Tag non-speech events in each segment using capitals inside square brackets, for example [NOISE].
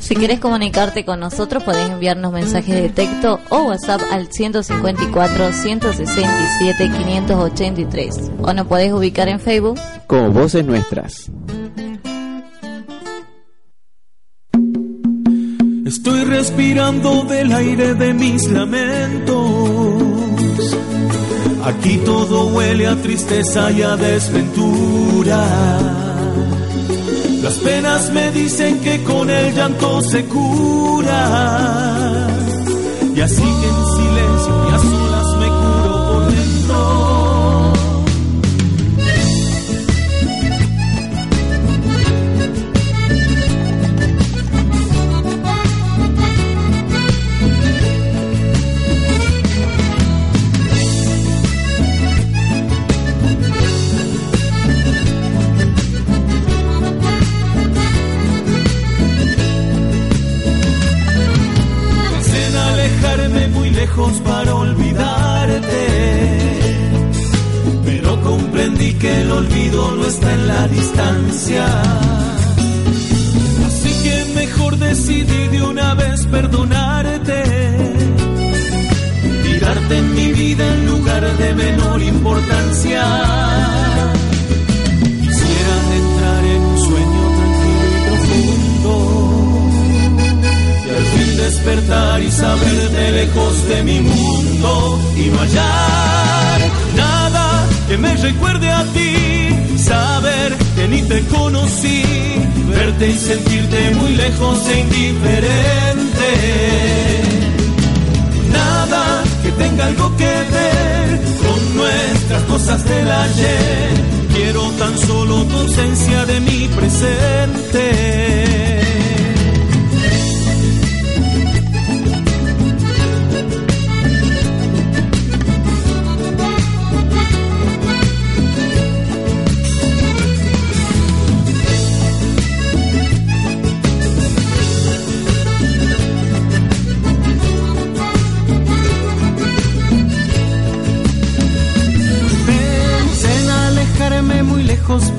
Si quieres comunicarte con nosotros, podés enviarnos mensajes de texto o WhatsApp al 154 167 583 o nos podés ubicar en Facebook como Voces Nuestras. Estoy respirando del aire de mis lamentos. Aquí todo huele a tristeza y a desventura. Las penas me dicen que con el llanto se cura. Y así que en silencio y a solas para olvidarte. Pero comprendí que el olvido no está en la distancia. Así que mejor decidí de una vez perdonarte. Tirarte en mi vida en lugar de menor importancia despertar y saber de lejos de mi mundo y no hallar nada que me recuerde a ti, saber que ni te conocí, verte y sentirte muy lejos e indiferente. Nada que tenga algo que ver con nuestras cosas del ayer, quiero tan solo tu ausencia de mi presente.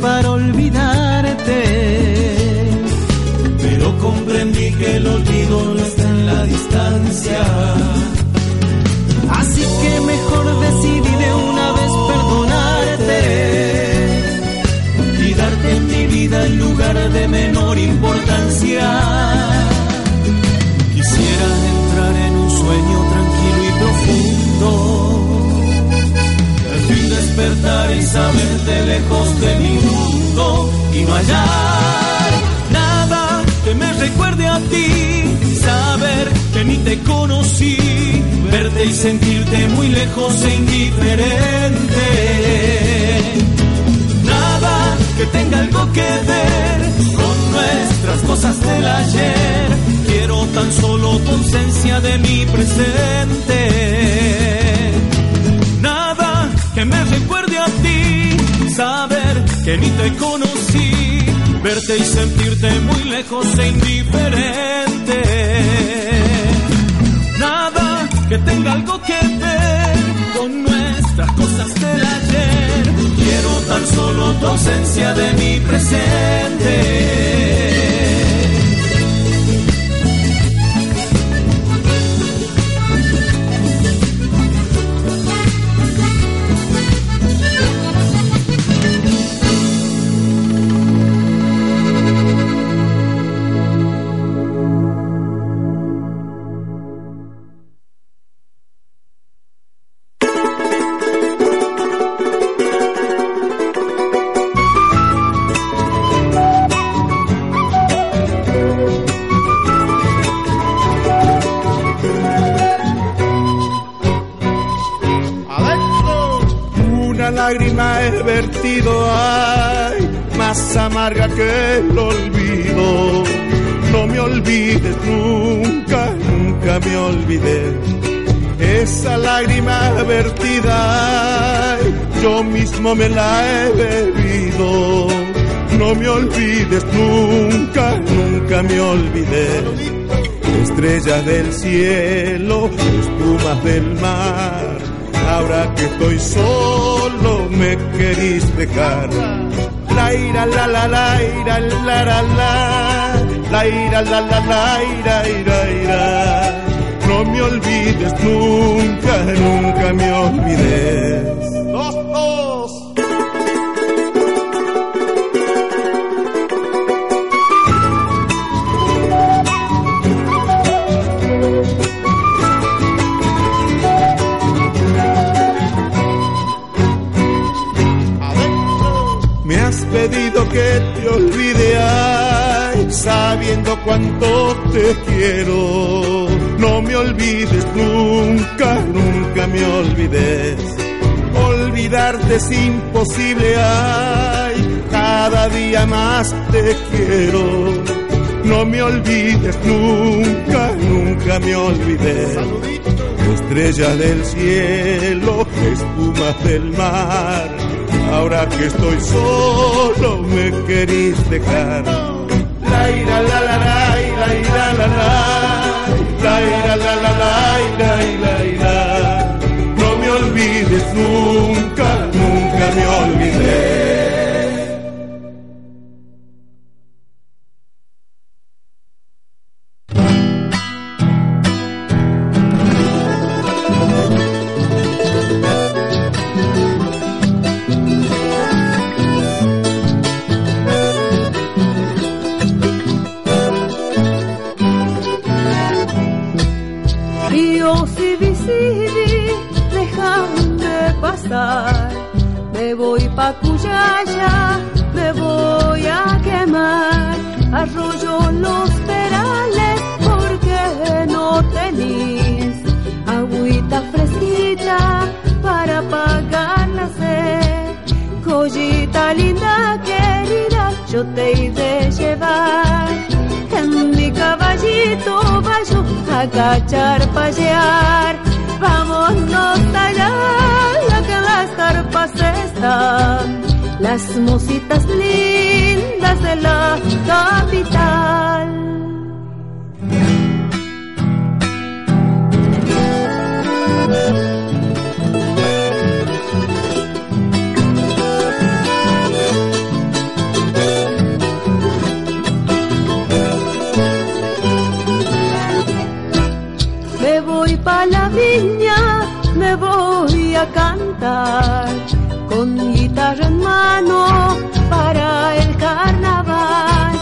Para olvidarte. Pero comprendí que el olvido no está en la distancia. Así que mejor decidí de una vez perdonarte y darte en mi vida el lugar de menor importancia. Despertar y saberte lejos de mi mundo y no hallar nada que me recuerde a ti, saber que ni te conocí, verte y sentirte muy lejos e indiferente. Nada que tenga algo que ver con nuestras cosas del ayer, quiero tan solo tu ausencia de mi presente que me recuerde a ti, saber que ni te conocí, verte y sentirte muy lejos e indiferente. Nada que tenga algo que ver con nuestras cosas del ayer, quiero tan solo tu ausencia de mi presente. Mismo me la he bebido. No me olvides nunca, nunca me olvidé. Estrellas del cielo, espumas del mar. Ahora que estoy solo, me querís dejar la ira la la la ira la la la la ira, la la la ira, ira, ira. No me olvides nunca, nunca me olvides. Te quiero. No me olvides nunca, nunca me olvides. Olvidarte es imposible, ay, cada día más te quiero. No me olvides nunca, nunca me olvides. Estrella del cielo, espuma del mar. Ahora que estoy solo me querís dejar. La ira la la la la la la la la la la ira ira. No me olvides nunca, nunca me olvides. Linda querida, yo te he de llevar. En mi caballito vayo a cachar, pasear. Vámonos allá, ya que las carpas están. Las mositas lindas de la capital. A cantar con guitarra en mano para el carnaval.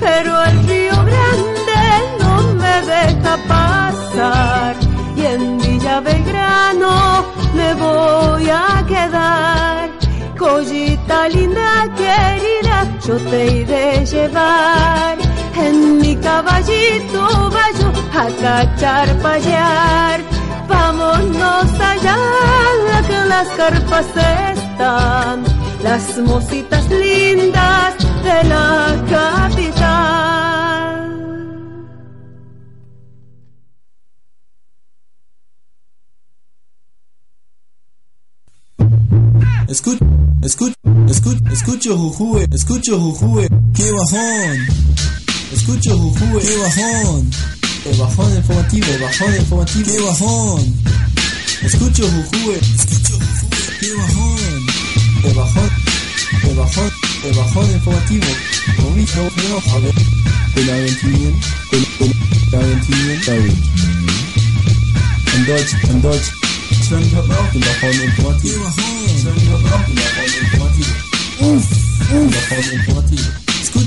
Pero el río Grande no me deja pasar y en Villa Belgrano me voy a quedar. Collita linda querida, yo te de llevar. En mi caballito vayo a cachar. Vámonos allá, que las carpas están. Las mositas lindas de la capital. Escucho, escucho, escucho, escucho Jujue, escucho Jujue, qué bajón. Escucho Jujue, qué bajón. El bajón informativo, el bajón informativo, qué bajón. Escucho Jujue, escucho Jujue, qué bajón. El bajón, el bajón, el bajón informativo. Con mi ver. Con la ventimien, con, con la ventimien, la ventimien. En Deutsch, en Deutsch. Sven hört mir auch den Bachhorn informativ. Sven hört mir auch den Bachhorn informativ. Uff, uff. Bachhorn informativ.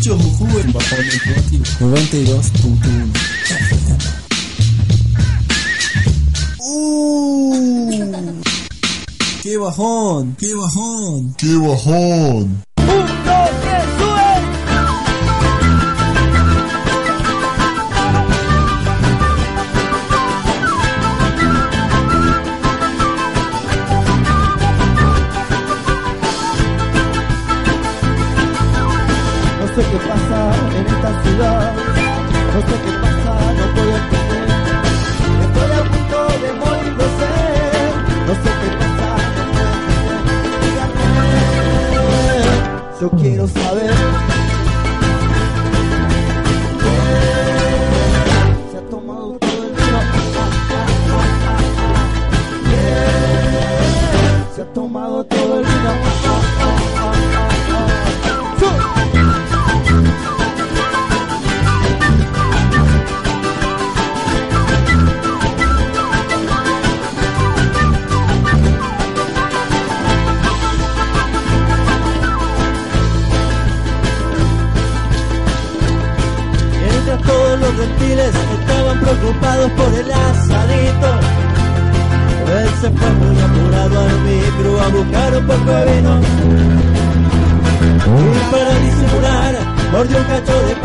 Escucho Juju en informativ. 92.1. Uh, ¡Qué bajón! ¡Qué bajón! ¡Qué bajón! No No sé qué pasa, no voy a entender. Estoy a punto de morir de ser. No sé qué pasa, no a. Dígame, yo quiero saber. Mordió un cacho de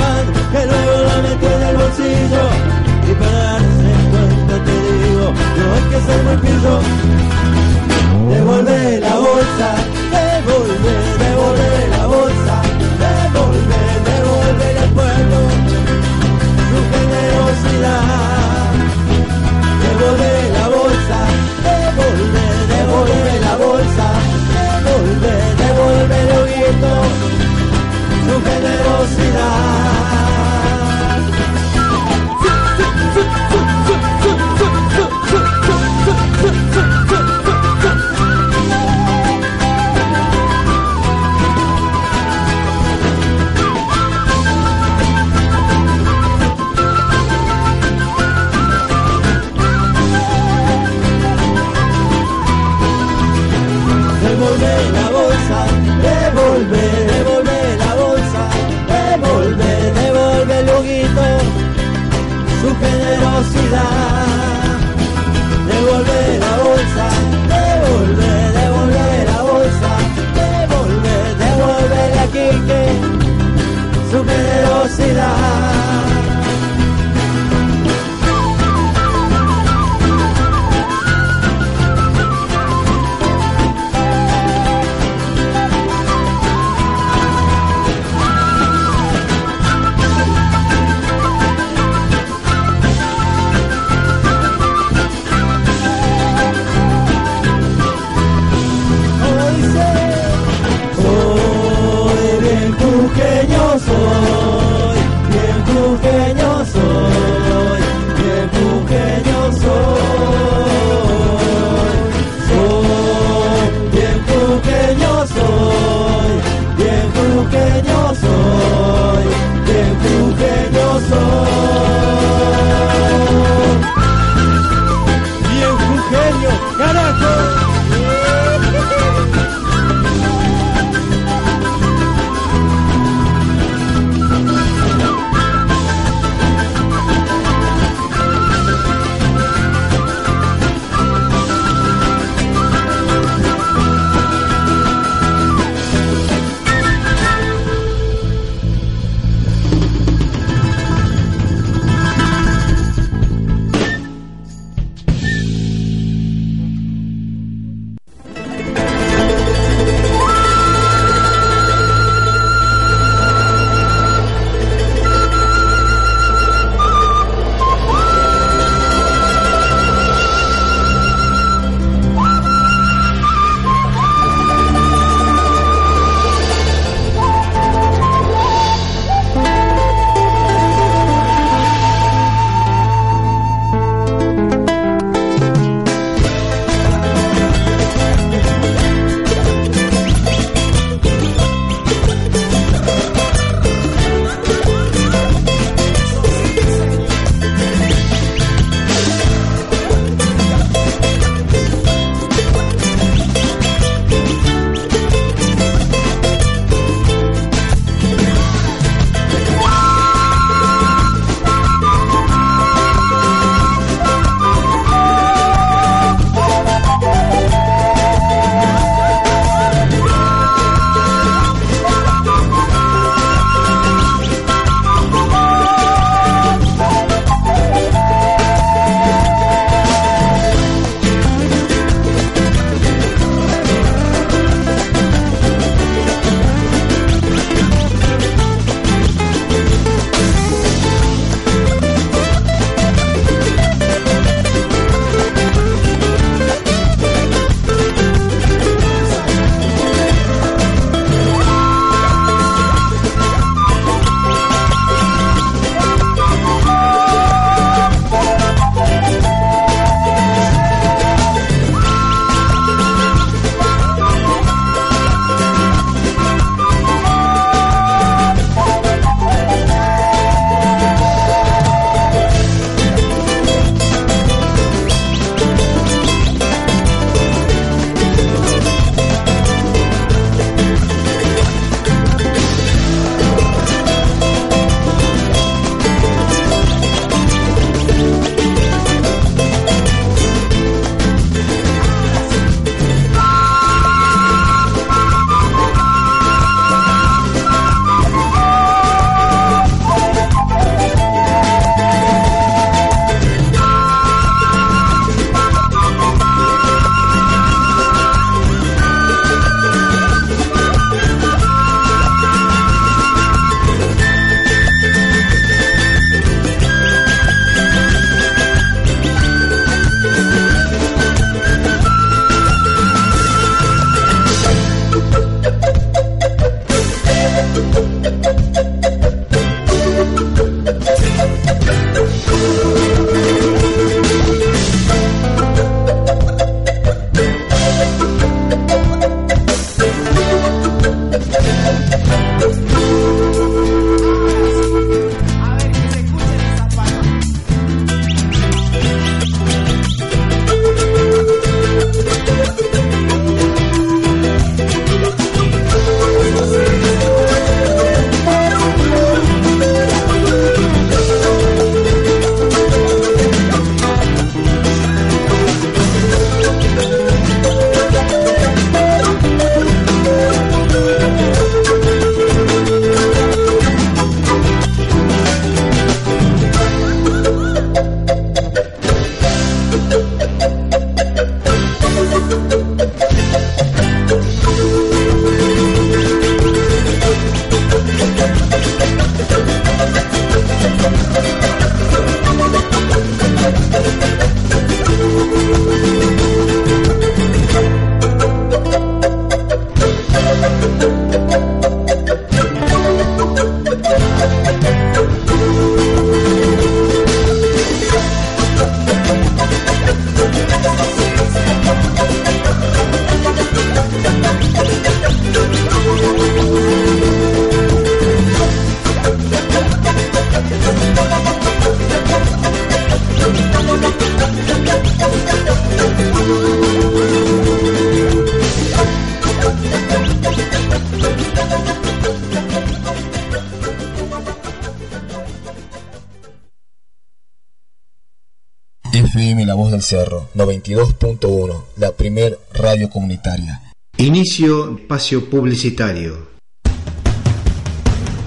La del Cerro, 92.1, la primer radio comunitaria. Inicio espacio publicitario.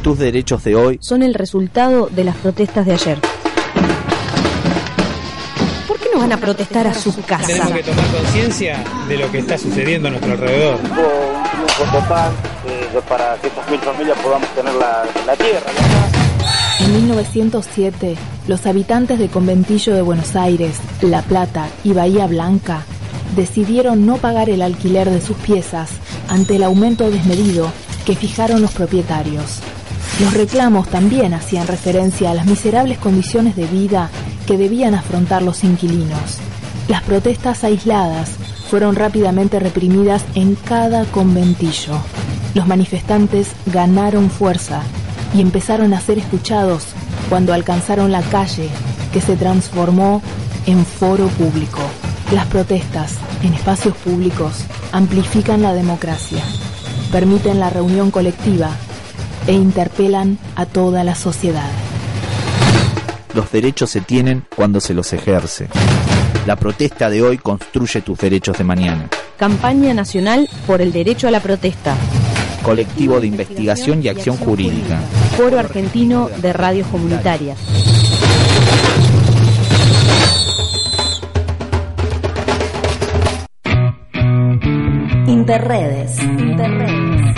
Tus derechos de hoy son el resultado de las protestas de ayer. ¿Por qué no van a protestar a sus casas? Tenemos que tomar conciencia de lo que está sucediendo a nuestro alrededor. Un triunfo total eh, para que estas mil familias podamos tener la, la tierra. En 1907, los habitantes de Conventillo de Buenos Aires, La Plata y Bahía Blanca decidieron no pagar el alquiler de sus piezas ante el aumento desmedido que fijaron los propietarios. Los reclamos también hacían referencia a las miserables condiciones de vida que debían afrontar los inquilinos. Las protestas aisladas fueron rápidamente reprimidas en cada conventillo. Los manifestantes ganaron fuerza y empezaron a ser escuchados cuando alcanzaron la calle que se transformó en foro público. Las protestas en espacios públicos amplifican la democracia, permiten la reunión colectiva e interpelan a toda la sociedad. Los derechos se tienen cuando se los ejerce. La protesta de hoy construye tus derechos de mañana. Campaña Nacional por el Derecho a la Protesta. Colectivo de Investigación y Acción Jurídica. Foro Argentino de Radios Comunitarias. Interredes. Interredes.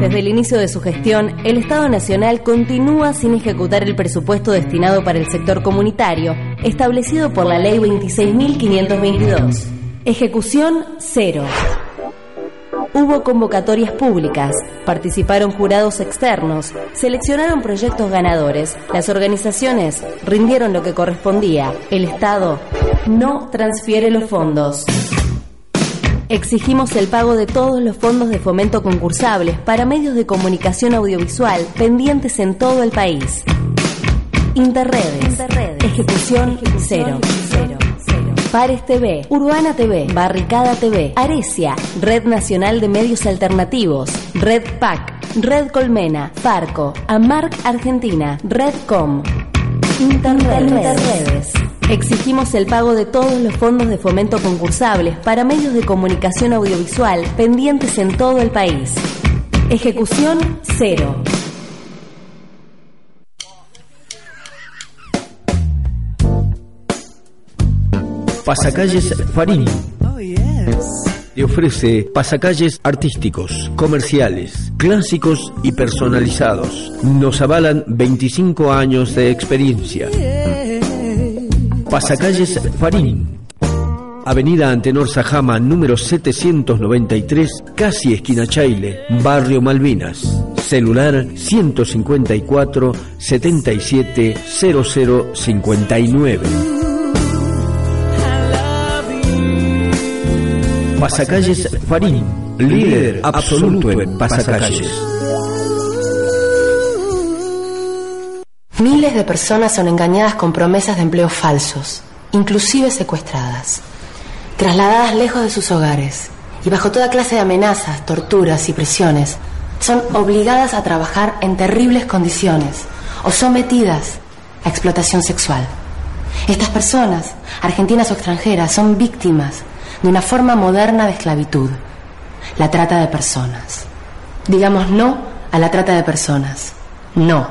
Desde el inicio de su gestión, el Estado Nacional continúa sin ejecutar el presupuesto destinado para el sector comunitario, establecido por la Ley 26.522. Ejecución cero. Hubo convocatorias públicas, participaron jurados externos, seleccionaron proyectos ganadores, las organizaciones rindieron lo que correspondía, el Estado no transfiere los fondos. Exigimos el pago de todos los fondos de fomento concursables para medios de comunicación audiovisual pendientes en todo el país. Interredes. Ejecución, cero. Pares TV, Urbana TV, Barricada TV, Arecia, Red Nacional de Medios Alternativos, Red PAC, Red Colmena, Farco, Amarc Argentina, Redcom. Interredes. Exigimos el pago de todos los fondos de fomento concursables para medios de comunicación audiovisual pendientes en todo el país. Ejecución cero. Pasacalles Farín. Le ofrece pasacalles artísticos, comerciales, clásicos y personalizados. Nos avalan 25 años de experiencia. Pasacalles Farín. Avenida Antenor Sajama, número 793, casi esquina Chaile, Barrio Malvinas. Celular 154 77 0059. Pasacalles Farín, líder absoluto en pasacalles. Miles de personas son engañadas con promesas de empleos falsos, inclusive secuestradas, trasladadas lejos de sus hogares y bajo toda clase de amenazas, torturas y presiones, son obligadas a trabajar en terribles condiciones o sometidas a explotación sexual. Estas personas, argentinas o extranjeras, son víctimas de una forma moderna de esclavitud, la trata de personas. Digamos no a la trata de personas, no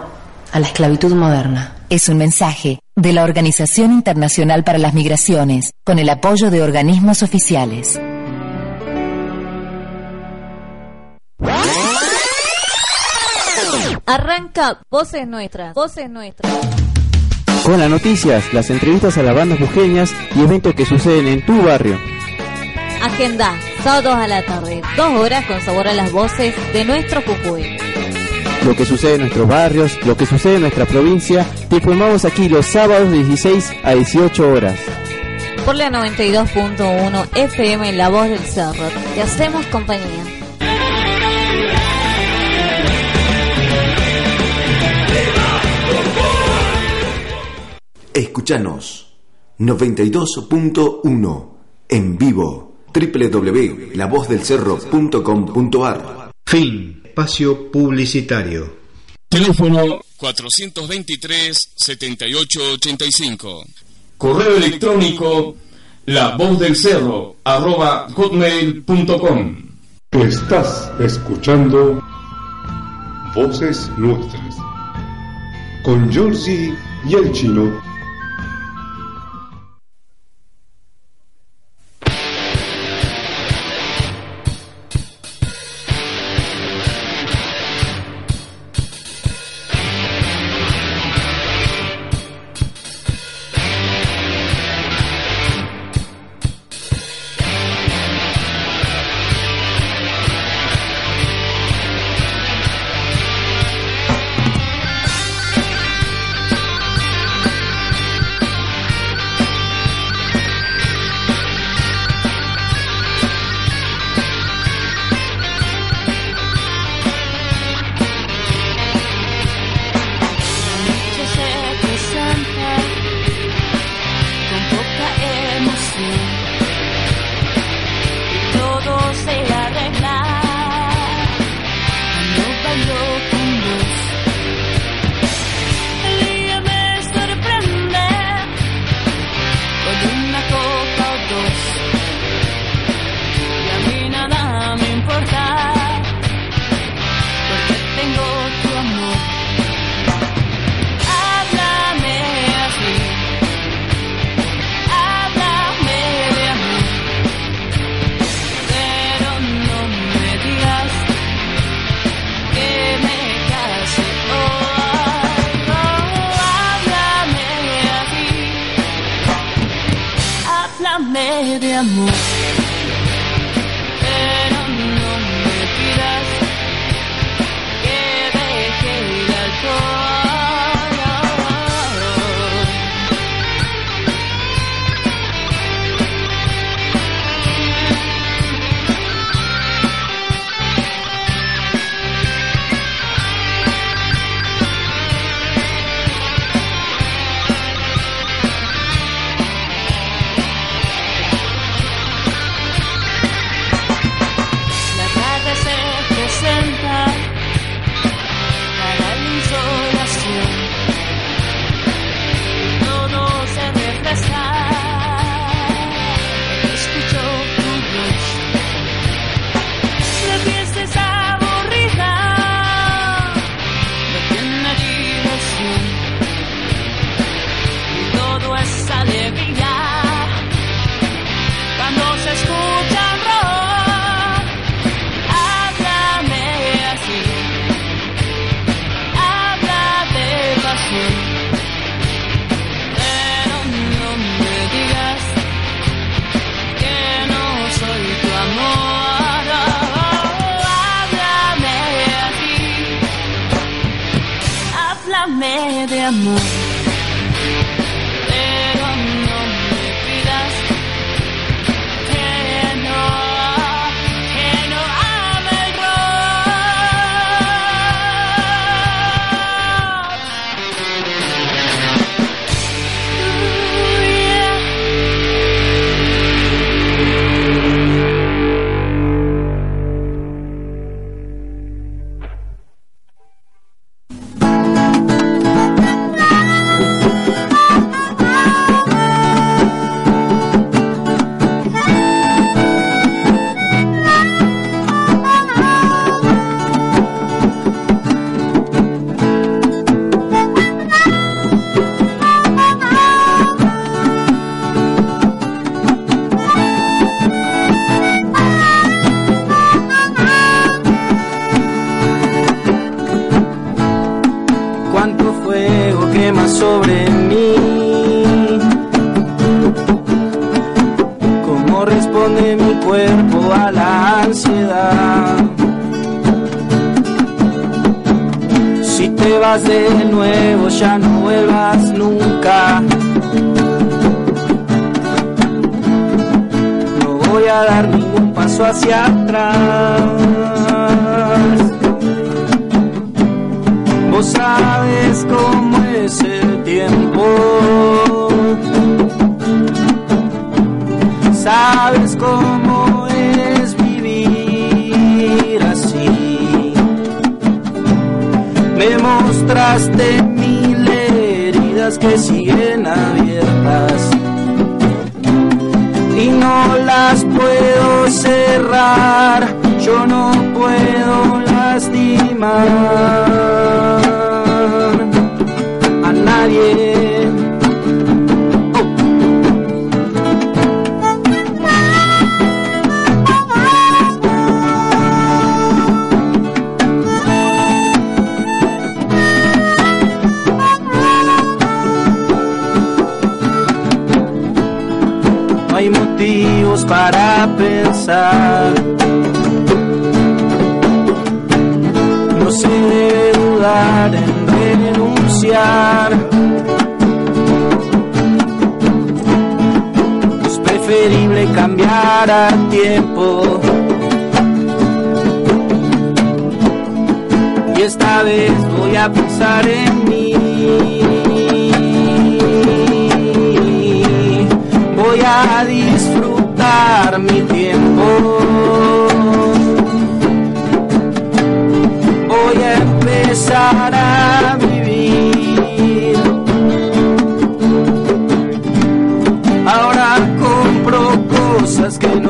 a la esclavitud moderna. Es un mensaje de la Organización Internacional para las Migraciones, con el apoyo de organismos oficiales. Arranca Voces Nuestras. Voces Nuestras. Con las noticias, las entrevistas a las bandas bujeñas y eventos que suceden en tu barrio. Agenda, sábados a la tarde, dos horas con sabor a las voces de nuestro Jujuy. Lo que sucede en nuestros barrios, lo que sucede en nuestra provincia, te informamos aquí los sábados de 16 a 18 horas. Por la 92.1 FM La Voz del Cerro, te hacemos compañía. Escuchanos 92.1 en vivo www.lavozdelcerro.com.ar Fin. Espacio publicitario. Teléfono 423-7885. Correo electrónico la Estás escuchando Voces Nuestras con Giorgi y el chino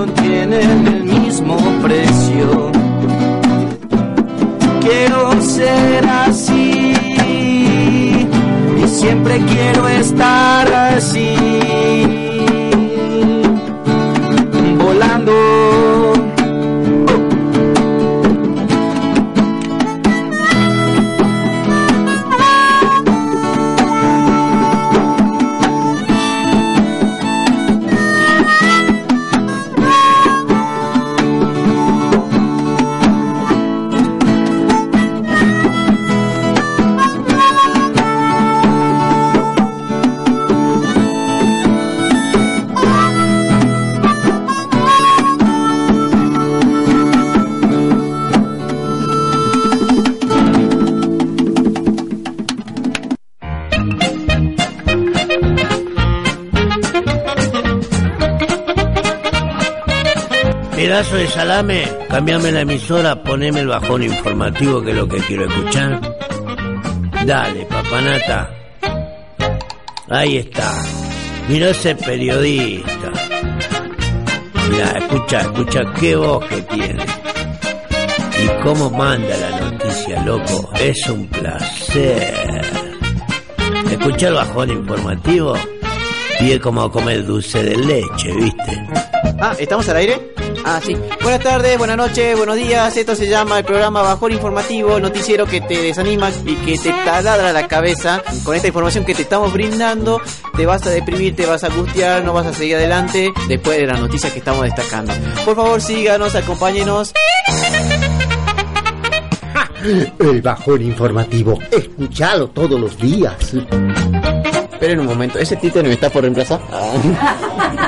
no Cambiame la emisora, poneme el bajón informativo que es lo que quiero escuchar. Dale, papanata. Ahí está. Mira ese periodista. Mira, escucha, escucha qué voz que tiene. Y cómo manda la noticia, loco. Es un placer. Escucha el bajón informativo y es como comer dulce de leche, ¿viste? Ah, ¿estamos al aire? Ah, sí. Buenas tardes, buenas noches, buenos días. Esto se llama el programa Bajón Informativo, noticiero que te desanima y que te taladra la cabeza. Con esta información que te estamos brindando, te vas a deprimir, te vas a angustiar, no vas a seguir adelante después de las noticias que estamos destacando. Por favor, síganos, acompáñenos. El bajón informativo. Escuchalo todos los días. Esperen un momento, ¿ese título me está por reemplazar? [LAUGHS]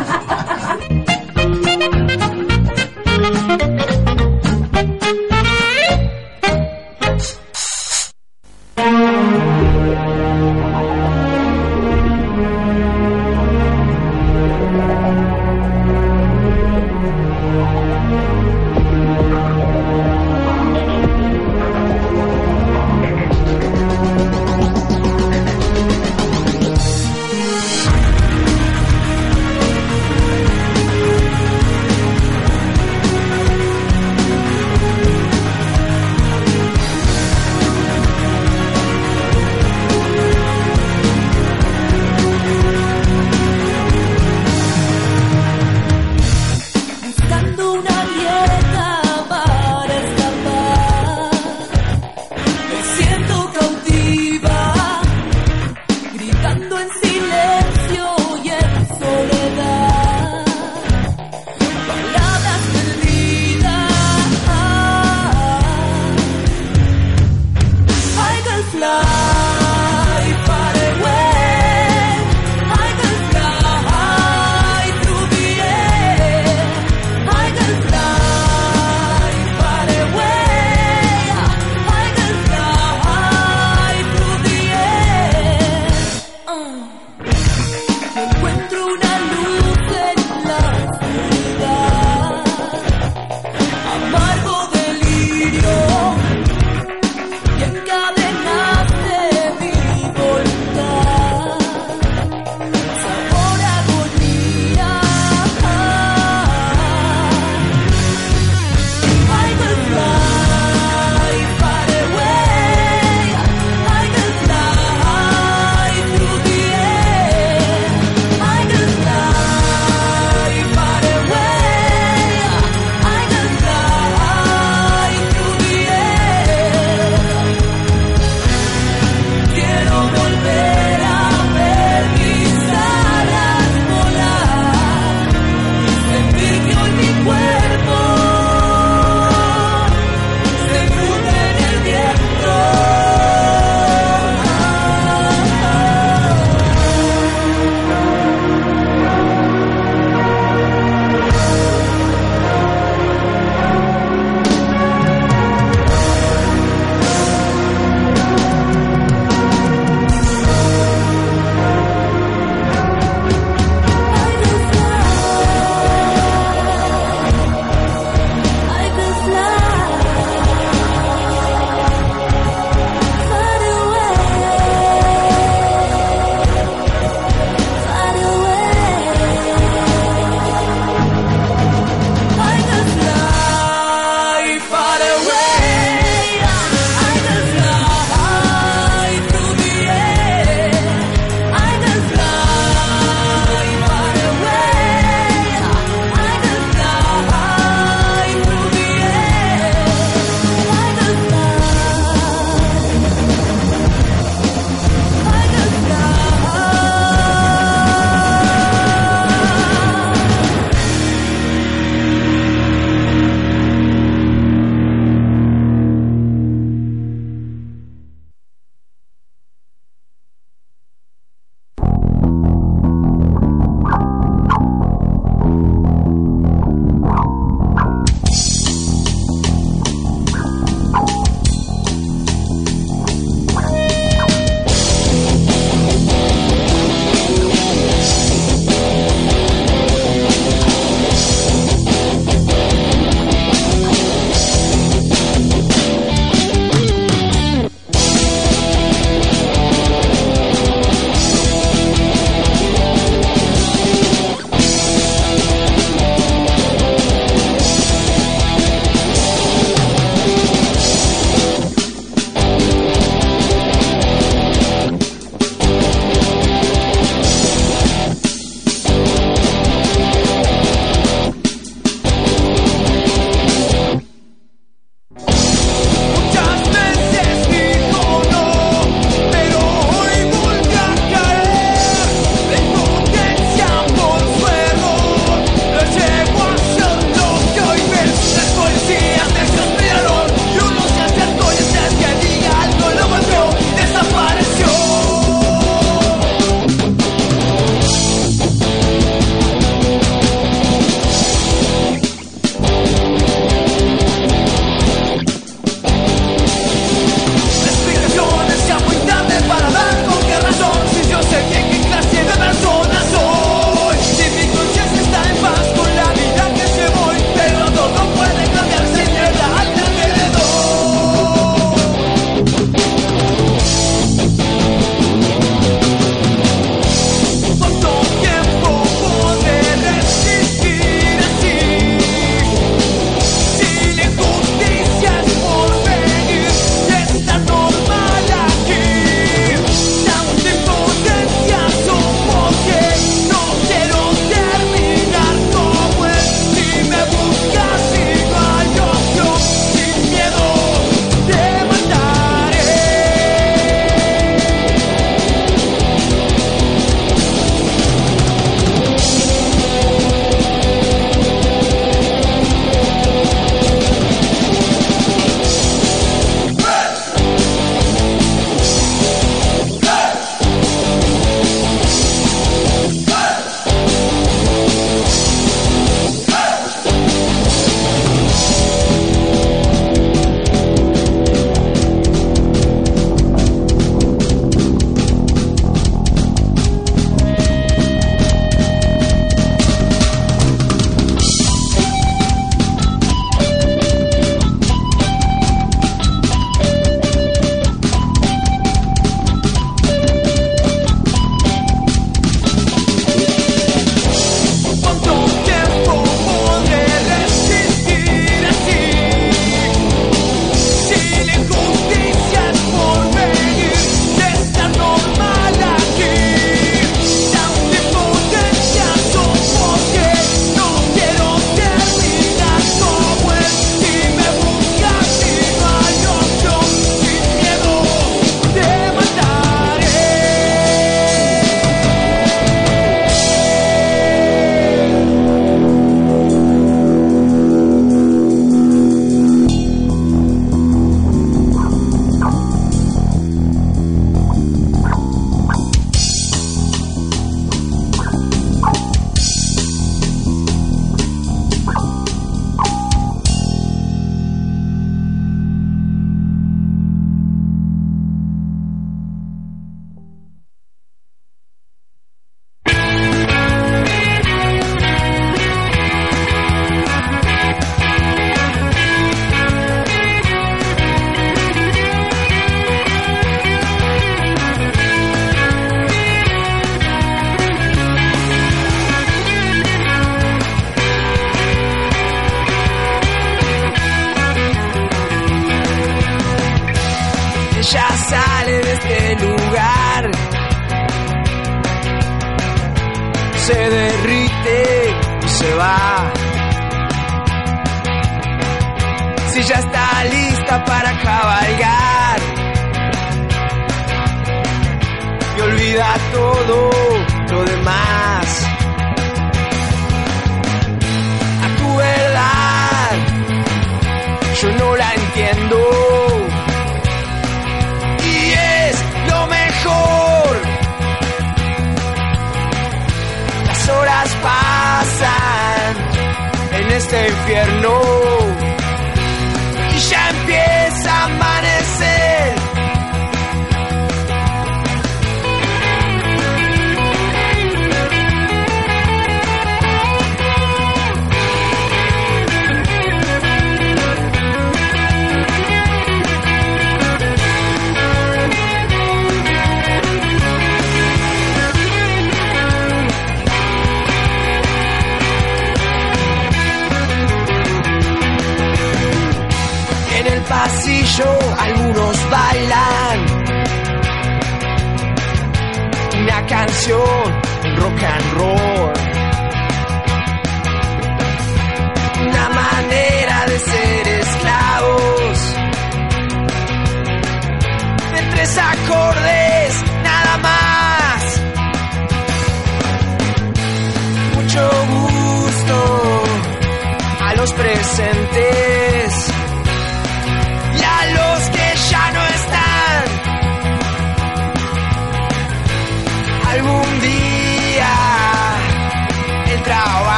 a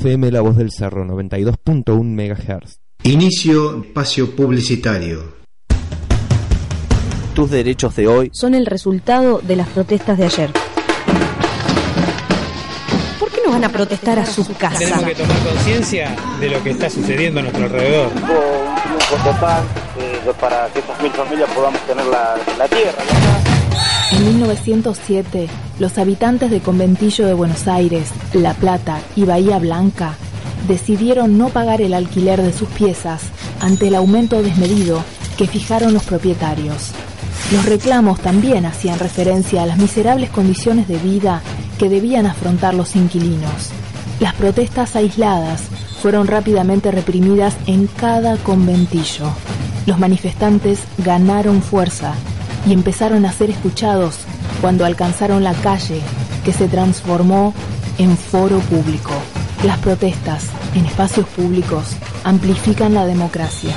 FM La Voz del Cerro 92.1 MHz. Inicio espacio publicitario. Tus derechos de hoy Son el resultado de las protestas de ayer. ¿Por qué no van a protestar a sus casas? Tenemos que tomar conciencia de lo que está sucediendo a nuestro alrededor. Hubo un triunfo total eh, para que esas mil familias podamos tener la, la tierra. En 1907, los habitantes de Conventillo de Buenos Aires, La Plata y Bahía Blanca decidieron no pagar el alquiler de sus piezas ante el aumento desmedido que fijaron los propietarios. Los reclamos también hacían referencia a las miserables condiciones de vida que debían afrontar los inquilinos. Las protestas aisladas fueron rápidamente reprimidas en cada conventillo. Los manifestantes ganaron fuerza y empezaron a ser escuchados cuando alcanzaron la calle que se transformó en foro público. Las protestas en espacios públicos amplifican la democracia,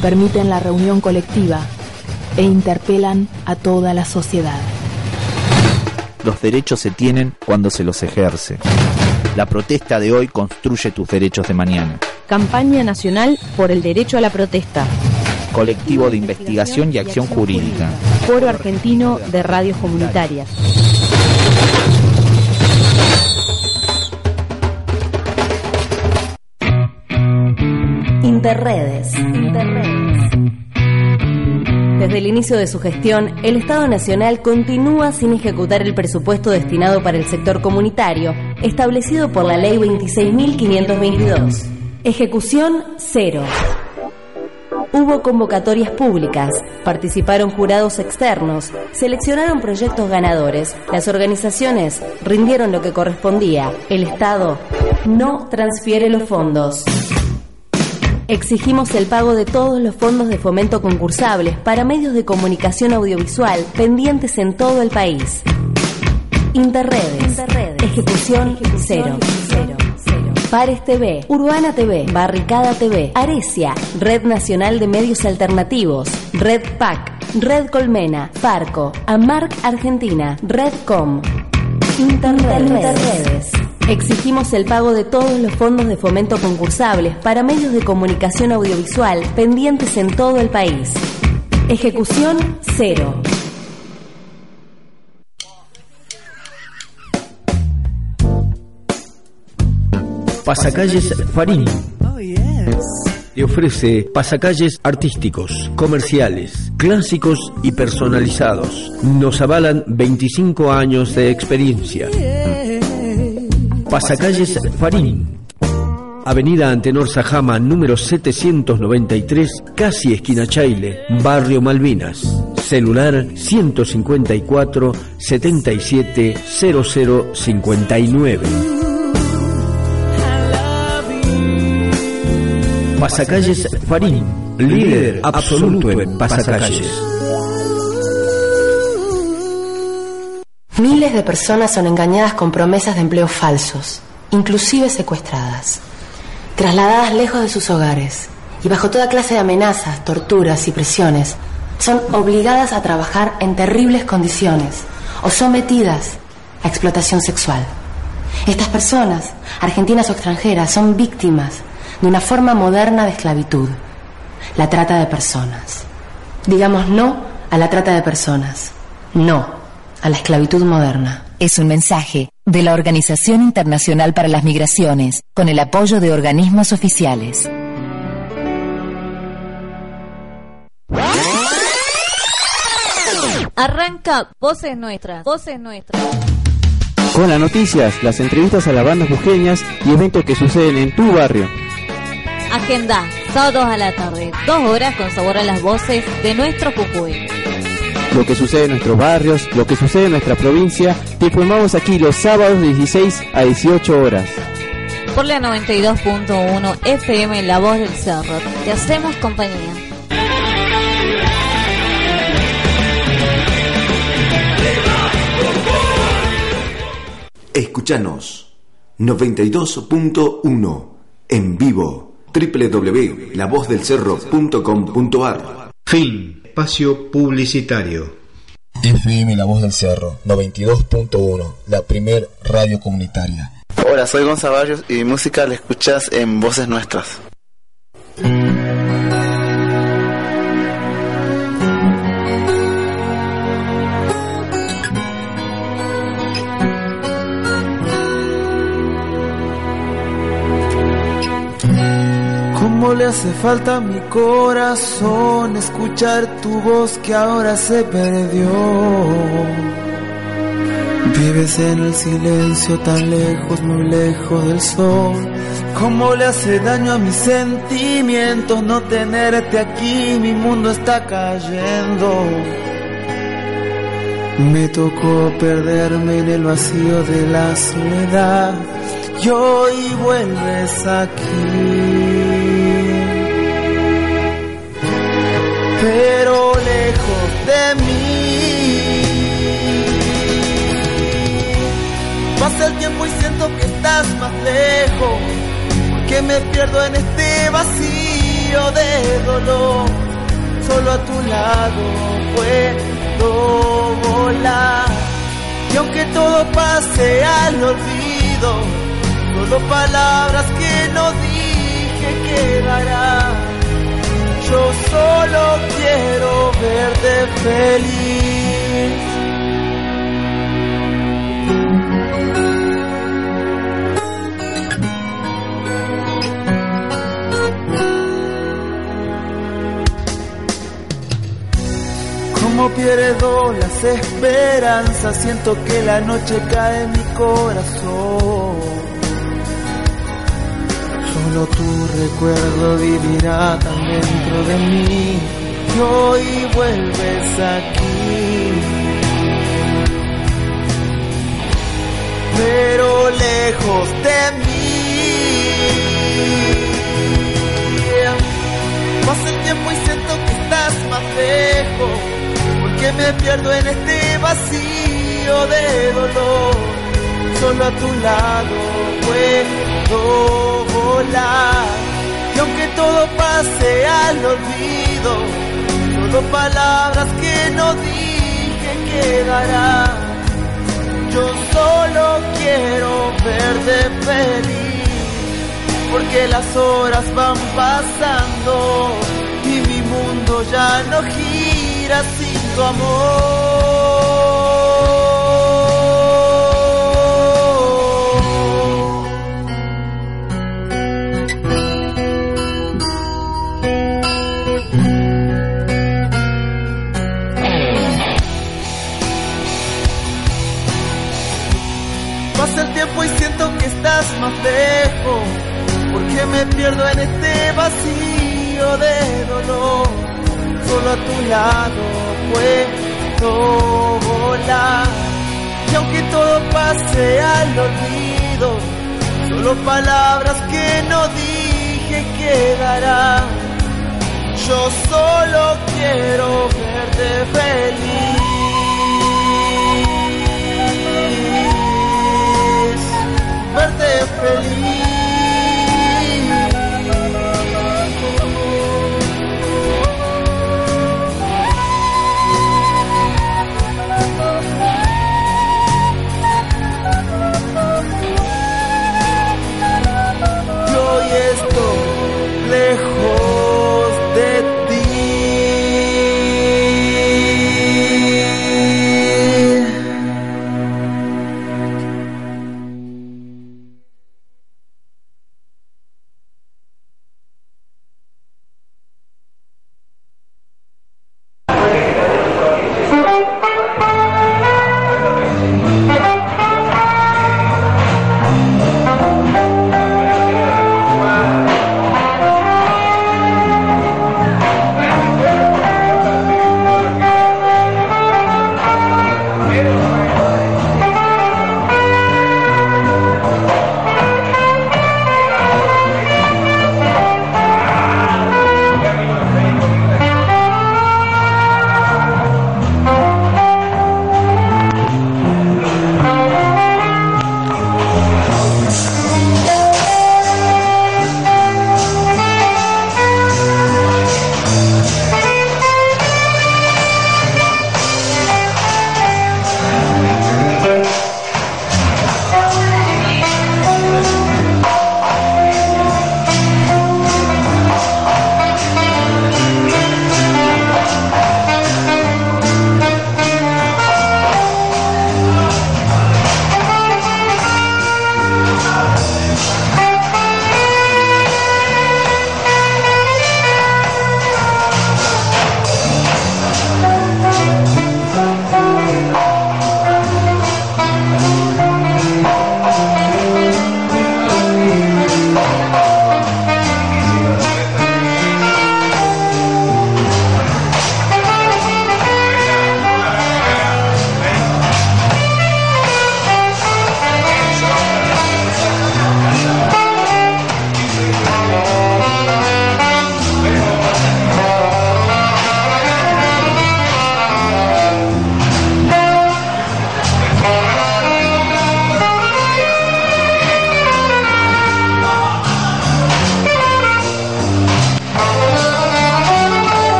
permiten la reunión colectiva e interpelan a toda la sociedad. Los derechos se tienen cuando se los ejerce. La protesta de hoy construye tus derechos de mañana. Campaña Nacional por el Derecho a la Protesta. Colectivo de Investigación y Acción Jurídica. Foro Argentino de Radios Comunitarias. Interredes. Interredes. Desde el inicio de su gestión, el Estado Nacional continúa sin ejecutar el presupuesto destinado para el sector comunitario, establecido por la Ley 26.522. Ejecución cero. Hubo convocatorias públicas, participaron jurados externos, seleccionaron proyectos ganadores, las organizaciones rindieron lo que correspondía, el Estado no transfiere los fondos. Exigimos el pago de todos los fondos de fomento concursables para medios de comunicación audiovisual pendientes en todo el país. Interredes. Ejecución cero. Pares TV, Urbana TV, Barricada TV, Arecia, Red Nacional de Medios Alternativos, Red PAC, Red Colmena, Farco, Amarc Argentina, Redcom, Internet, Interredes. Exigimos el pago de todos los fondos de fomento concursables para medios de comunicación audiovisual pendientes en todo el país. Ejecución cero. Pasacalles Farín. Te ofrece pasacalles artísticos, comerciales, clásicos y personalizados. Nos avalan 25 años de experiencia. Pasacalles Farín. Avenida Antenor Sajama, número 793, casi esquina Chaile, Barrio Malvinas. Celular 154 77 0059. Pasacalles Farín, líder absoluto en pasacalles. Miles de personas son engañadas con promesas de empleo falsos, inclusive secuestradas, trasladadas lejos de sus hogares y bajo toda clase de amenazas, torturas y presiones, son obligadas a trabajar en terribles condiciones o sometidas a explotación sexual. Estas personas, argentinas o extranjeras, son víctimas de una forma moderna de esclavitud, la trata de personas. Digamos no a la trata de personas, no a la esclavitud moderna. Es un mensaje de la Organización Internacional para las Migraciones, con el apoyo de organismos oficiales. Arranca Voces Nuestras. Voces Nuestras. Con las noticias, las entrevistas a las bandas bujeñas y eventos que suceden en tu barrio. Agenda, sábados a la tarde, dos horas con sabor a las voces de nuestro Jujuy. Lo que sucede en nuestros barrios, lo que sucede en nuestra provincia, te informamos aquí los sábados de 16 a 18 horas. Por la 92.1 FM La Voz del Cerro, te hacemos compañía. Escuchanos 92.1 en vivo www.lavozdelcerro.com.ar Fin. Espacio publicitario. FM La Voz del Cerro 92.1, la primer radio comunitaria. Hola, soy Gonza Barrios y mi música la escuchas en Voces Nuestras. ¿Cómo le hace falta a mi corazón escuchar tu voz que ahora se perdió? Vives en el silencio tan lejos, muy lejos del sol. ¿Cómo le hace daño a mis sentimientos no tenerte aquí? Mi mundo está cayendo. Me tocó perderme en el vacío de la soledad y hoy vuelves aquí. De mí. Pasa el tiempo y siento que estás más lejos, porque me pierdo en este vacío de dolor. Solo a tu lado puedo volar. Y aunque todo pase al olvido, solo palabras que no dije quedarán. Yo solo quiero verte feliz. Como pierdo las esperanzas, siento que la noche cae en mi corazón. Solo tu recuerdo vivirá tan dentro de mí hoy vuelves aquí. Pero lejos de mí. Pasa el tiempo y siento que estás más lejos, porque me pierdo en este vacío de dolor. solo a tu lado puedo volar. Y aunque todo pase al olvido, solo palabras que no dije quedarán. Yo solo quiero verte feliz, porque las horas van pasando y mi mundo ya no gira sin tu amor. Estás más lejos, porque me pierdo en este vacío de dolor. Solo a tu lado puedo volar, y aunque todo pase al olvido, solo palabras que no dije quedarán. Yo solo quiero verte feliz verte feliz.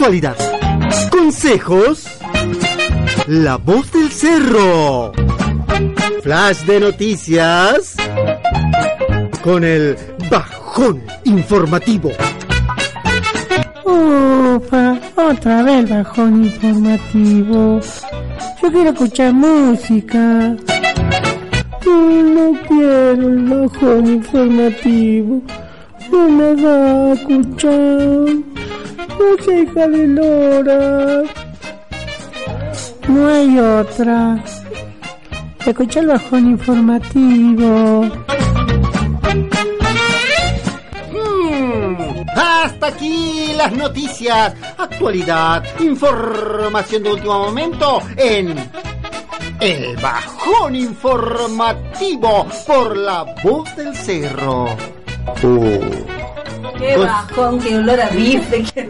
Actualidad. Consejos. La voz del cerro. Flash de noticias. Con el bajón informativo. Ufa, otra vez bajón informativo. Yo quiero escuchar música. No quiero el bajón informativo. No me da a escuchar. No sé de Lora. No hay otra. Escucha el bajón informativo. Mm, Hasta aquí las noticias, actualidad, información de último momento en El Bajón Informativo por la voz del cerro. Qué bajón, qué olor a bife. qué-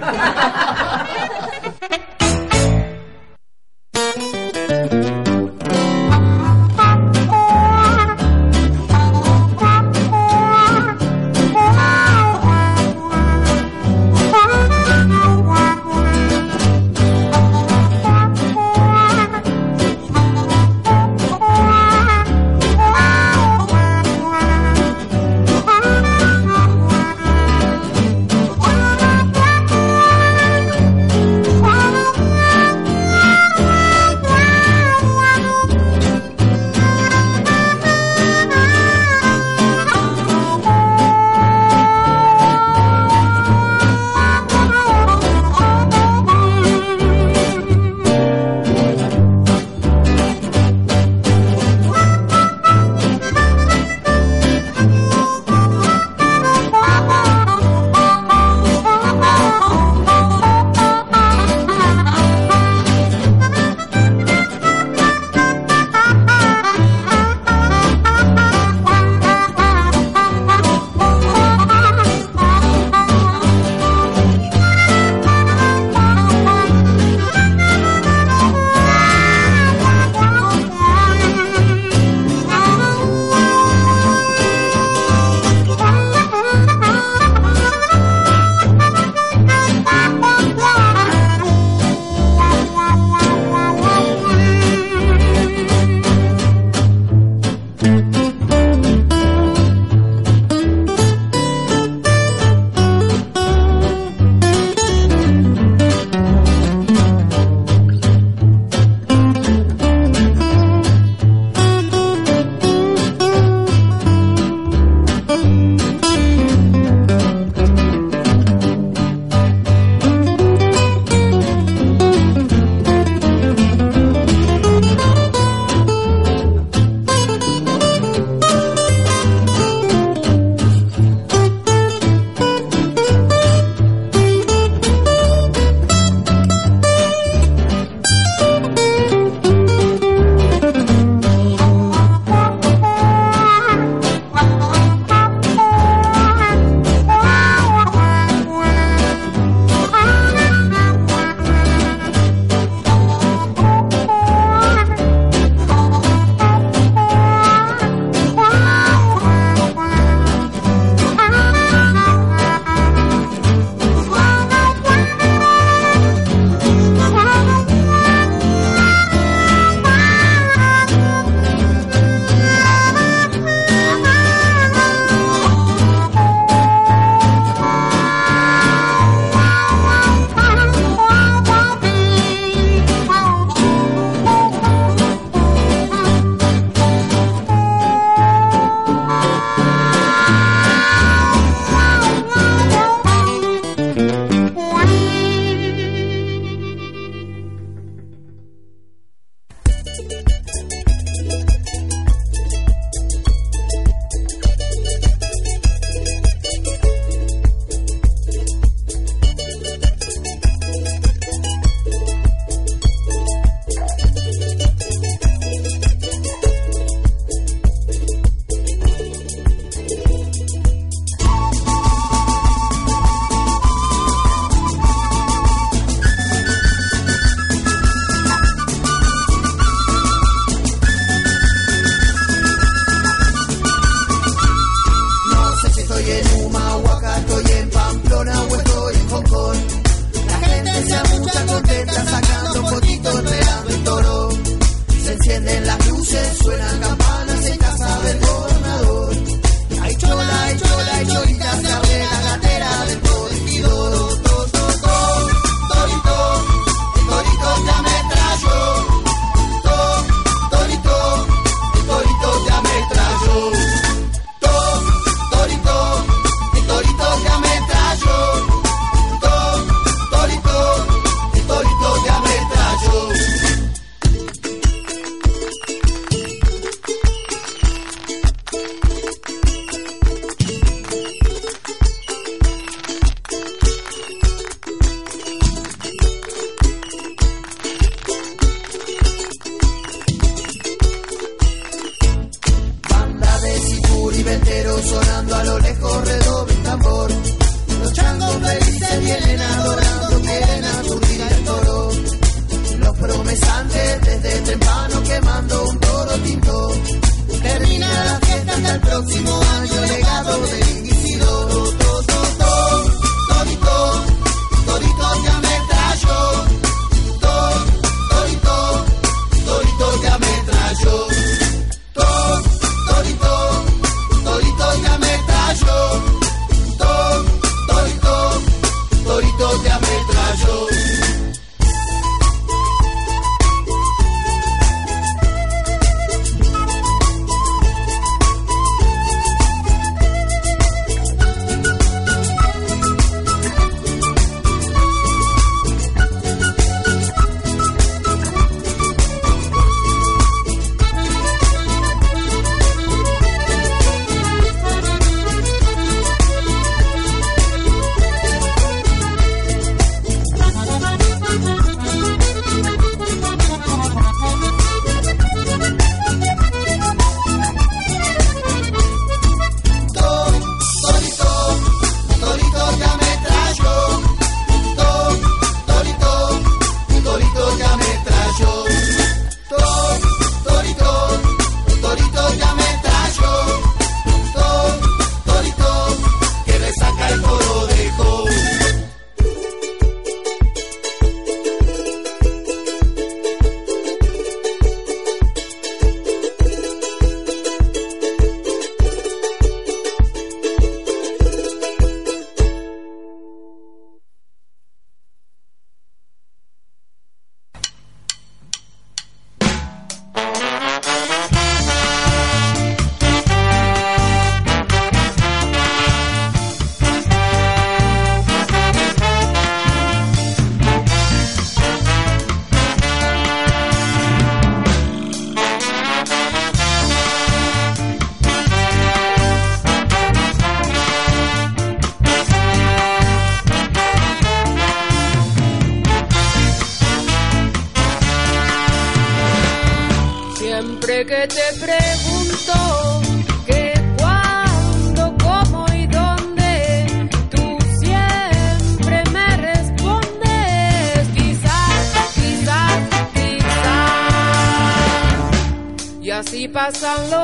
así pasan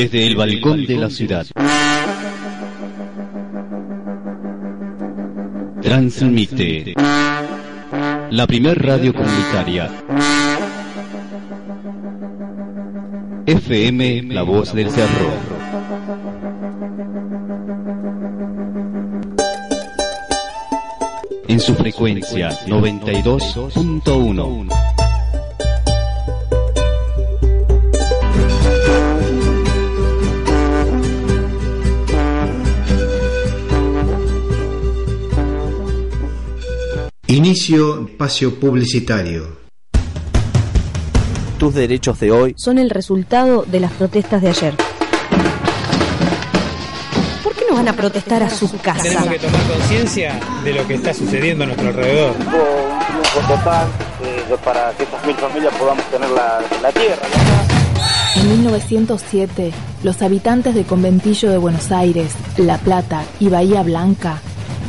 Desde el balcón de la ciudad. Transmite la primer radio comunitaria. FM La Voz del Cerro. En su frecuencia 92.1. Inicio espacio publicitario. Tus derechos de hoy Son el resultado de las protestas de ayer. ¿Por qué no van a protestar a sus casas? Tenemos que tomar conciencia de lo que está sucediendo a nuestro alrededor. Hubo un triunfo total eh, para que estas mil familias podamos tener la, la tierra. En 1907, los habitantes de Conventillo de Buenos Aires, La Plata y Bahía Blanca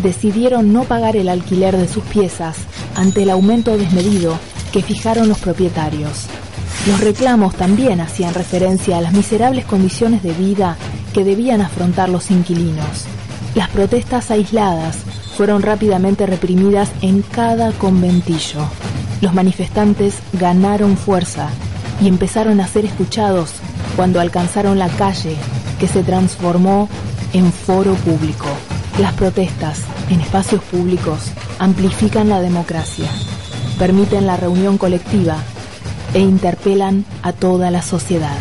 decidieron no pagar el alquiler de sus piezas ante el aumento desmedido que fijaron los propietarios. Los reclamos también hacían referencia a las miserables condiciones de vida que debían afrontar los inquilinos. Las protestas aisladas fueron rápidamente reprimidas en cada conventillo. Los manifestantes ganaron fuerza y empezaron a ser escuchados cuando alcanzaron la calle que se transformó en foro público. Las protestas en espacios públicos amplifican la democracia, permiten la reunión colectiva e interpelan a toda la sociedad.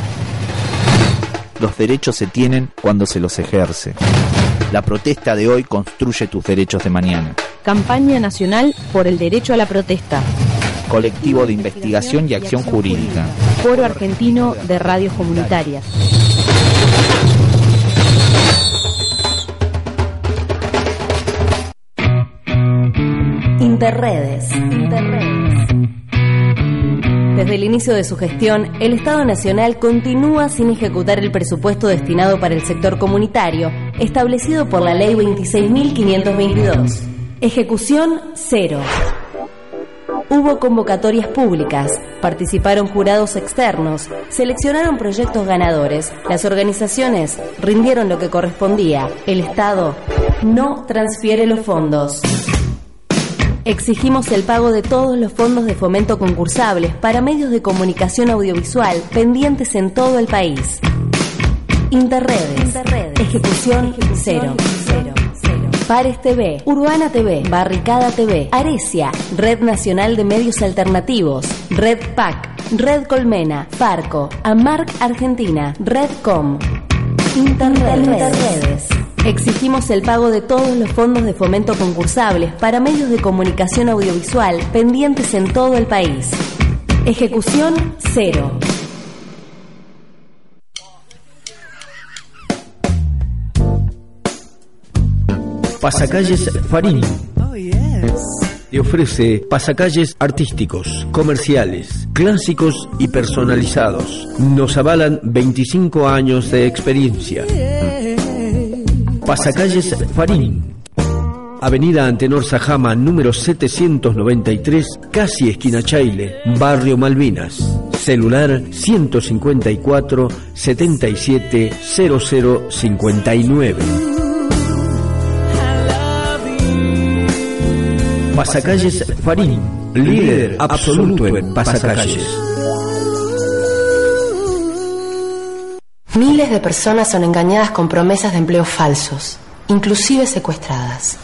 Los derechos se tienen cuando se los ejerce. La protesta de hoy construye tus derechos de mañana. Campaña Nacional por el Derecho a la Protesta. Colectivo de Investigación y Acción Jurídica. Foro Argentino de Radios Comunitarias. Interredes. Desde el inicio de su gestión, el Estado Nacional continúa sin ejecutar el presupuesto destinado para el sector comunitario, establecido por la Ley 26.522. Ejecución cero. Hubo convocatorias públicas, participaron jurados externos, seleccionaron proyectos ganadores, las organizaciones rindieron lo que correspondía, el Estado no transfiere los fondos. Exigimos el pago de todos los fondos de fomento concursables para medios de comunicación audiovisual pendientes en todo el país. Interredes. Ejecución, cero. Pares TV, Urbana TV, Barricada TV, Arecia, Red Nacional de Medios Alternativos, Red PAC, Red Colmena, Farco, Amarc Argentina, Redcom. Interredes. Exigimos el pago de todos los fondos de fomento concursables para medios de comunicación audiovisual pendientes en todo el país. Ejecución cero. Pasacalles Farín. Le ofrece pasacalles artísticos, comerciales, clásicos y personalizados. Nos avalan 25 años de experiencia. Pasacalles Farín. Avenida Antenor Sajama, número 793, casi esquina Chaile, Barrio Malvinas. Celular 154 77 0059. Pasacalles Farín, líder absoluto en pasacalles. Miles de personas son engañadas con promesas de empleo falsos, inclusive secuestradas,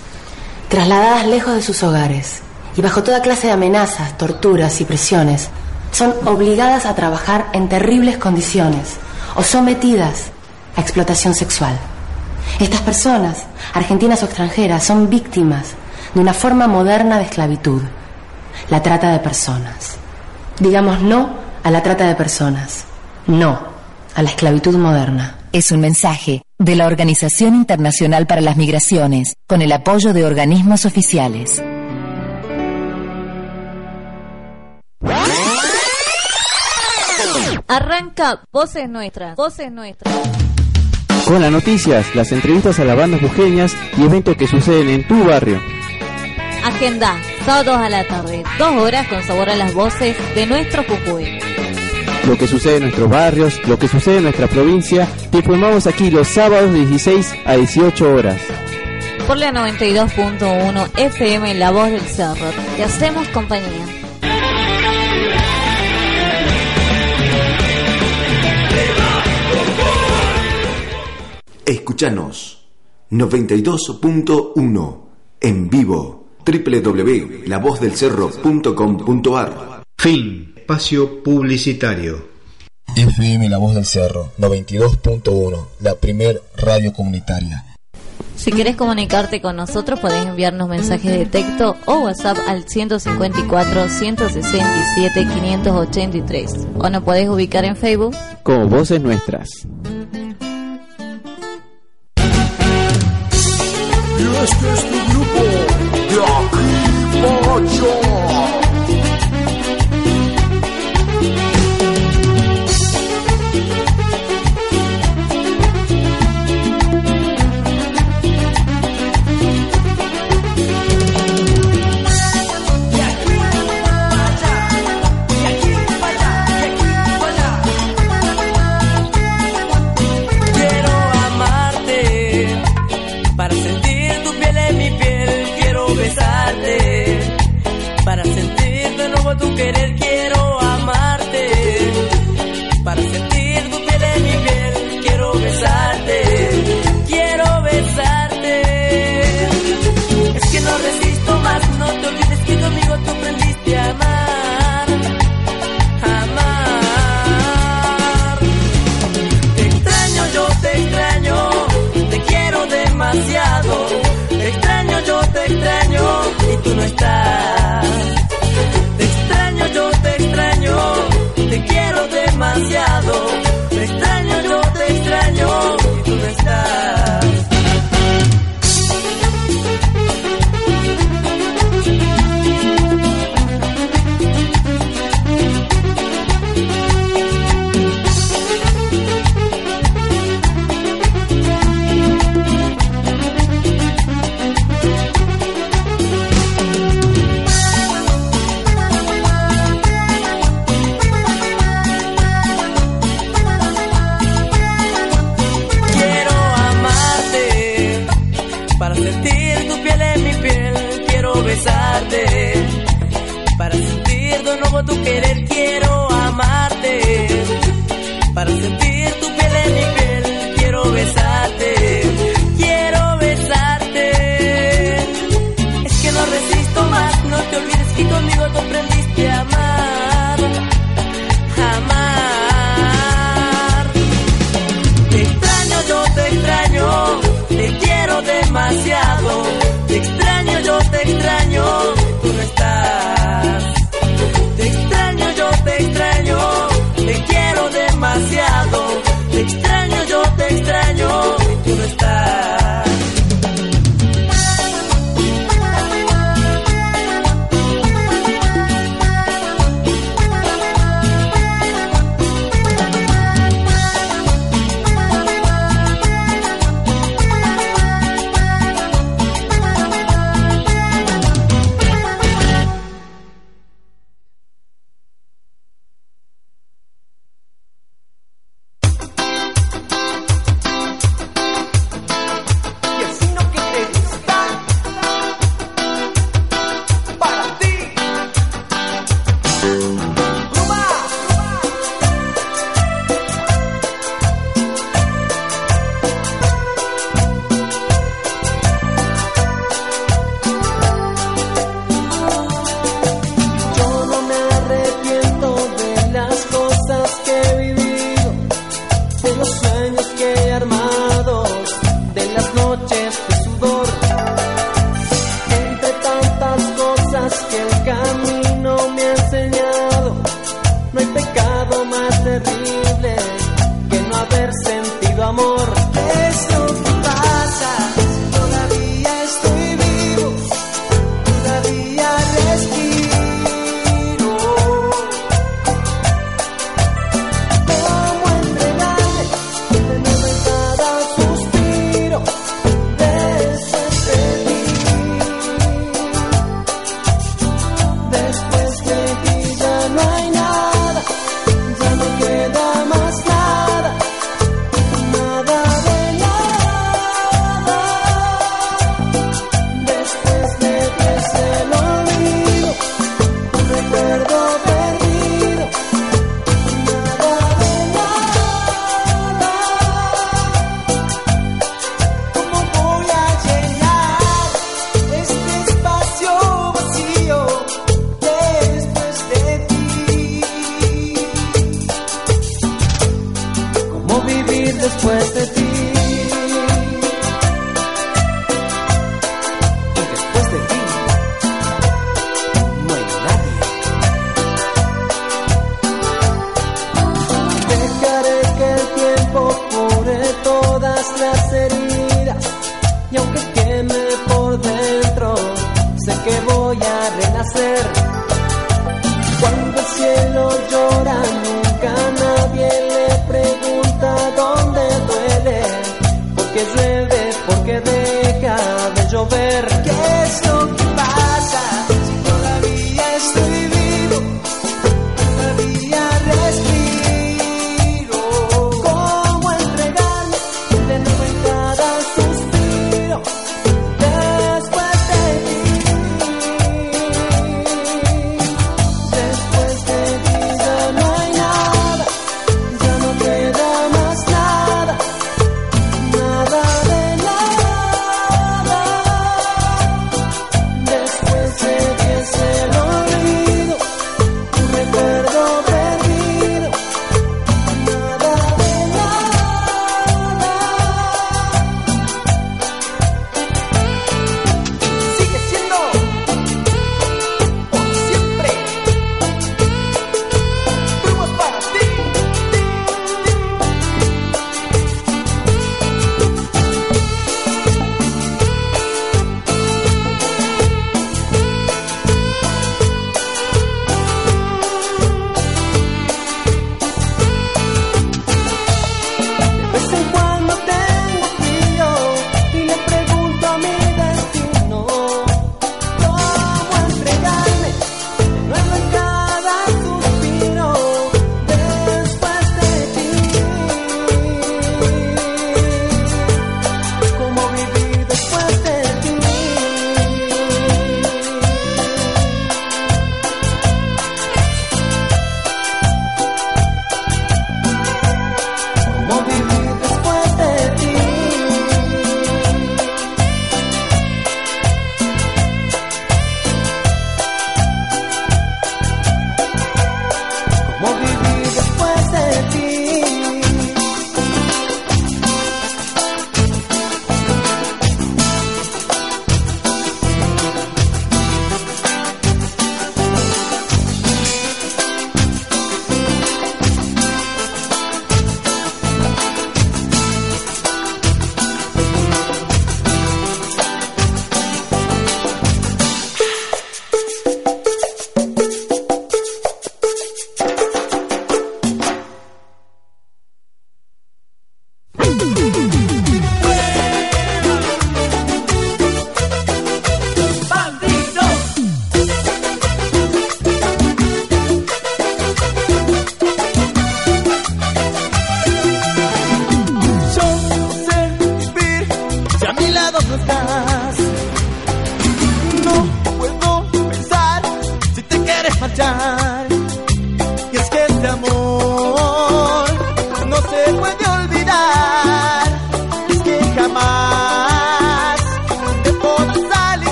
trasladadas lejos de sus hogares y bajo toda clase de amenazas, torturas y presiones, son obligadas a trabajar en terribles condiciones o sometidas a explotación sexual. Estas personas, argentinas o extranjeras, son víctimas de una forma moderna de esclavitud, la trata de personas. Digamos no a la trata de personas, no a la esclavitud moderna. Es un mensaje de la Organización Internacional para las Migraciones, con el apoyo de organismos oficiales. Arranca Voces Nuestras, Voces Nuestras. Con las noticias, las entrevistas a las bandas bujeñas y eventos que suceden en tu barrio. Agenda, sábados a la tarde, dos horas con sabor a las voces de nuestro Jujuy. Lo que sucede en nuestros barrios, lo que sucede en nuestra provincia, te informamos aquí los sábados de 16 a 18 horas. Por la 92.1 FM La Voz del Cerro, te hacemos compañía. Escuchanos 92.1 en vivo www.lavozdelcerro.com.ar Fin. Espacio publicitario. FM La Voz del Cerro 92.1, la primer radio comunitaria. Si querés comunicarte con nosotros, podés enviarnos mensajes de texto o WhatsApp al 154 167 583 o nos podés ubicar en Facebook Como voces nuestras. Y este es tu grupo de aquí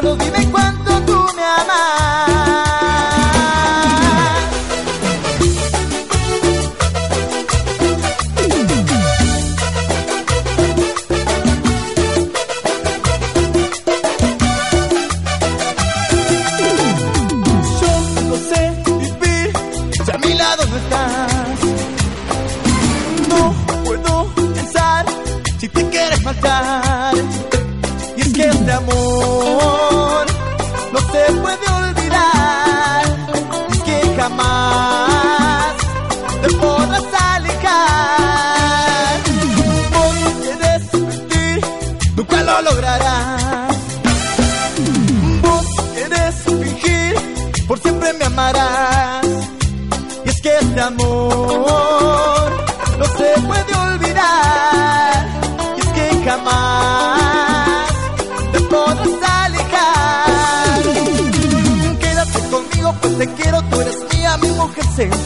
solo, dime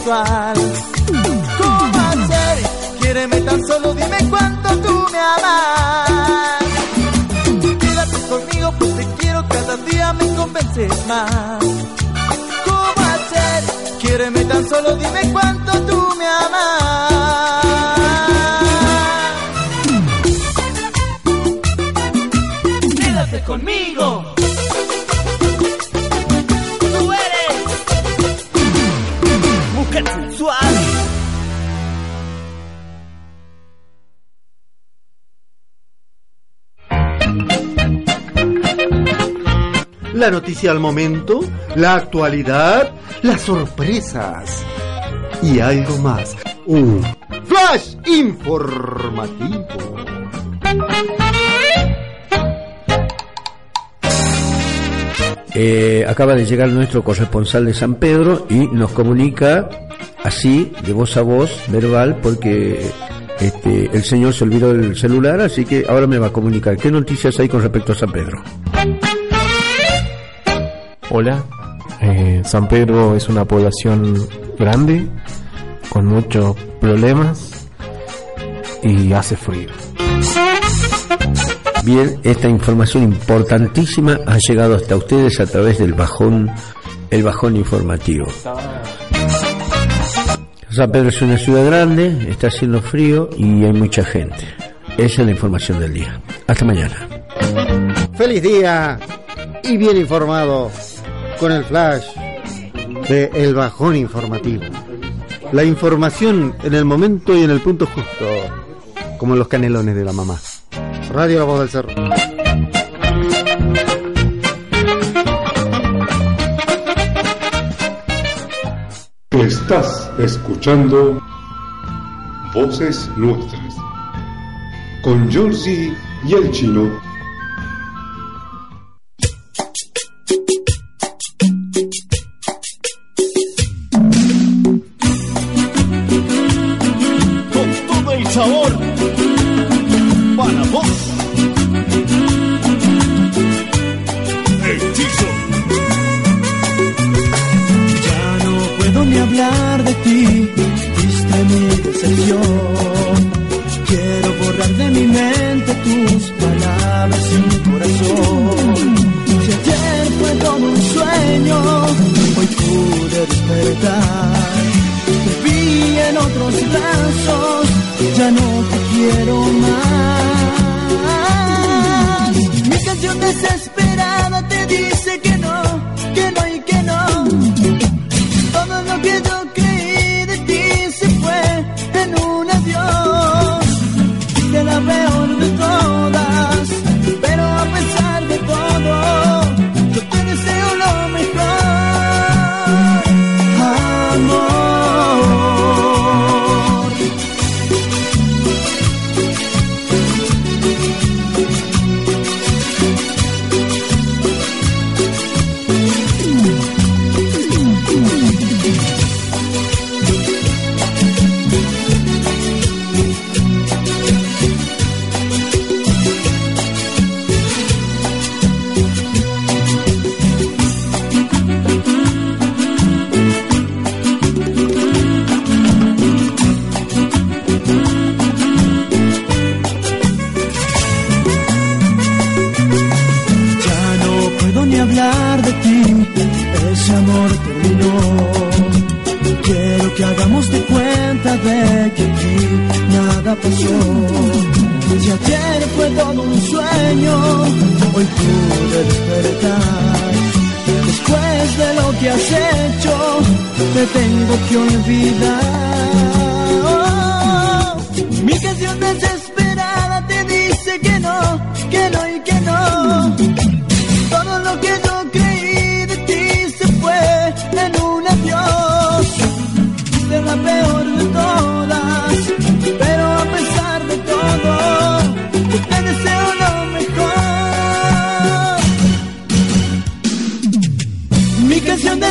sensual. ¿Cómo hacer? Quiéreme tan solo, dime cuánto tú me amas. Quédate conmigo, pues te quiero, cada día me convences más. ¿Cómo hacer? Quiéreme tan solo, dime cuánto noticia al momento, la actualidad, las sorpresas y algo más. Un flash informativo. Eh, acaba de llegar nuestro corresponsal de San Pedro y nos comunica así, de voz a voz, verbal, porque este, el señor se olvidó del celular, así que ahora me va a comunicar. ¿Qué noticias hay con respecto a San Pedro? Hola, eh, San Pedro es una población grande, con muchos problemas y hace frío. Bien, esta información importantísima ha llegado hasta ustedes a través del bajón, el bajón informativo. San Pedro es una ciudad grande, está haciendo frío y hay mucha gente. Esa es la información del día. Hasta mañana. Feliz día y bien informado con el flash de El Bajón Informativo. La información en el momento y en el punto justo, como los canelones de la mamá. Radio La Voz del Cerro. Estás escuchando Voces Nuestras con Georgie y el chino.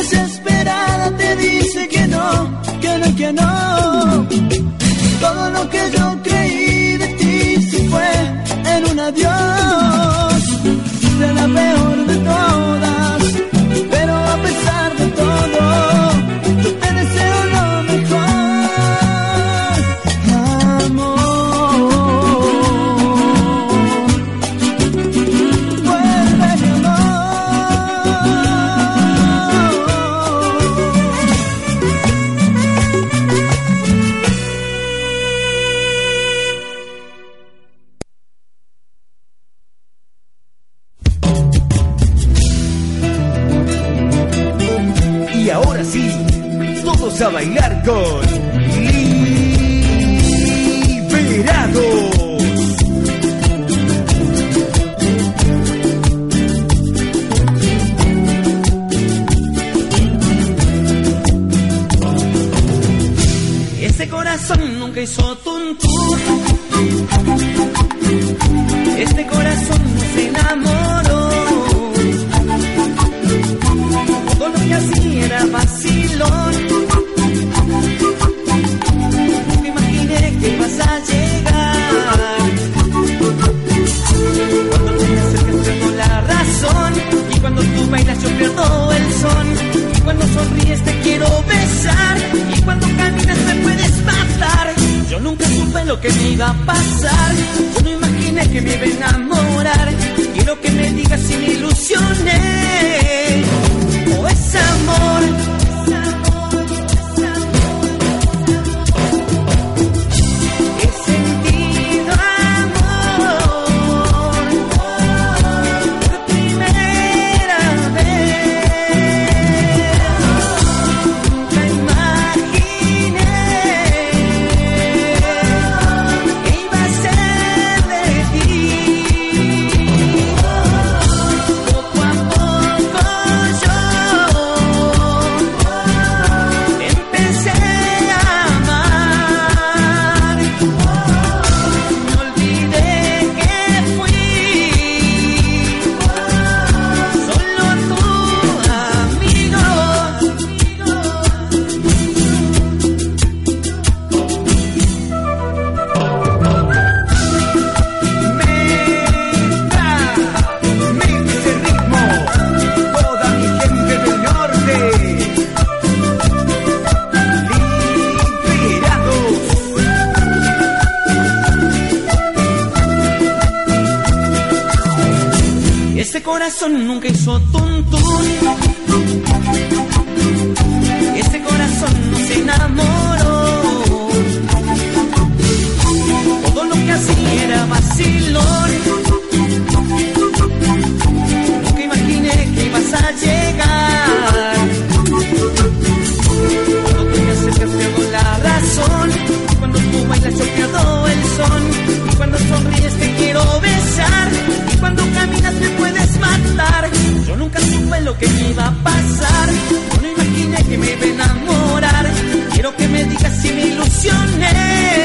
desesperada te dice que no, que no, que no. Todo lo que yo creí corazón nunca hizo tuntún. Ese corazón no se enamoró. Todo lo que hacía era vacilón. lo que me iba a pasar. No imaginé que me iba a enamorar. Quiero que me digas si me ilusioné.